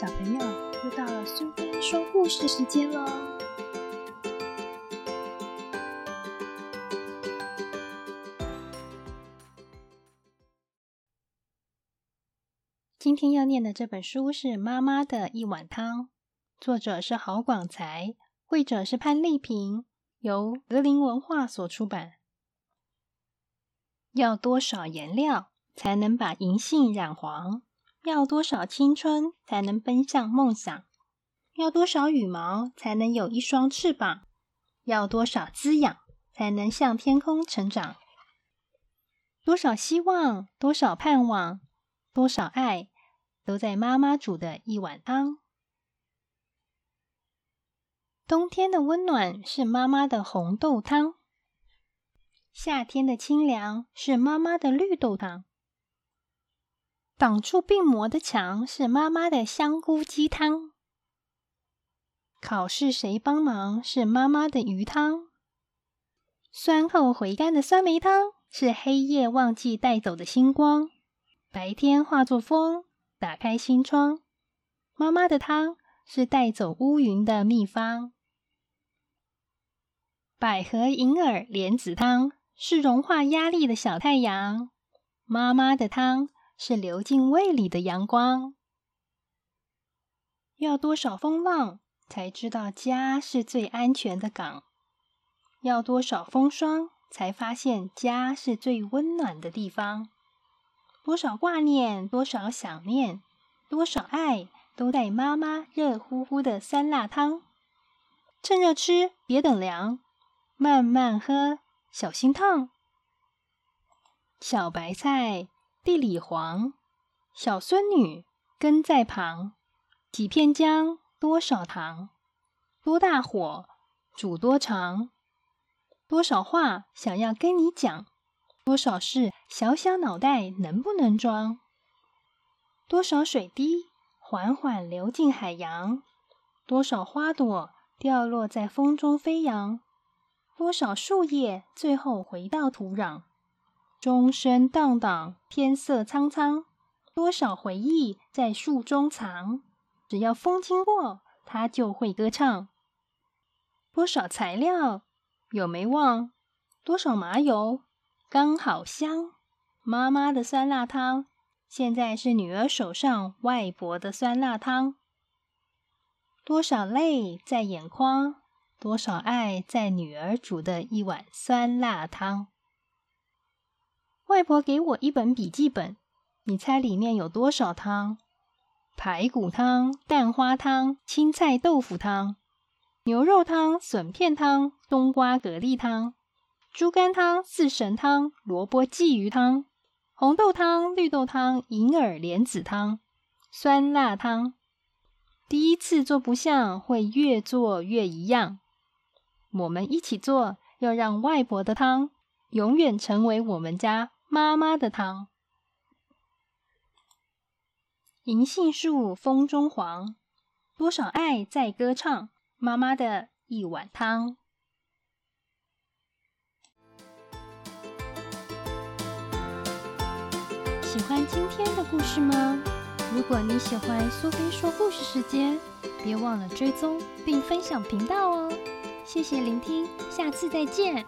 小朋友，又到了苏菲说故事时间喽！今天要念的这本书是《妈妈的一碗汤》，作者是郝广才，绘者是潘丽萍，由格林文化所出版。要多少颜料才能把银杏染黄？要多少青春才能奔向梦想？要多少羽毛才能有一双翅膀？要多少滋养才能向天空成长？多少希望，多少盼望，多少爱，都在妈妈煮的一碗汤。冬天的温暖是妈妈的红豆汤，夏天的清凉是妈妈的绿豆汤。挡住病魔的墙是妈妈的香菇鸡汤，考试谁帮忙是妈妈的鱼汤，酸后回甘的酸梅汤是黑夜忘记带走的星光，白天化作风，打开心窗。妈妈的汤是带走乌云的秘方，百合银耳莲子汤是融化压力的小太阳，妈妈的汤。是流进胃里的阳光。要多少风浪才知道家是最安全的港？要多少风霜才发现家是最温暖的地方？多少挂念，多少想念，多少爱，都在妈妈热乎乎的酸辣汤。趁热吃，别等凉，慢慢喝，小心烫。小白菜。地里黄，小孙女跟在旁，几片姜，多少糖，多大火煮多长，多少话想要跟你讲，多少事小小脑袋能不能装？多少水滴缓缓流进海洋，多少花朵掉落在风中飞扬，多少树叶最后回到土壤。钟声荡荡，天色苍苍，多少回忆在树中藏。只要风经过，它就会歌唱。多少材料有没忘？多少麻油刚好香。妈妈的酸辣汤，现在是女儿手上外婆的酸辣汤。多少泪在眼眶，多少爱在女儿煮的一碗酸辣汤。外婆给我一本笔记本，你猜里面有多少汤？排骨汤、蛋花汤、青菜豆腐汤、牛肉汤、笋片汤、冬瓜蛤蜊汤、猪肝汤、四神汤、萝卜鲫鱼汤、红豆汤、绿豆汤、银耳莲子汤、酸辣汤。第一次做不像，会越做越一样。我们一起做，要让外婆的汤永远成为我们家。妈妈的汤，银杏树风中黄，多少爱在歌唱。妈妈的一碗汤。喜欢今天的故事吗？如果你喜欢苏菲说故事时间，别忘了追踪并分享频道哦。谢谢聆听，下次再见。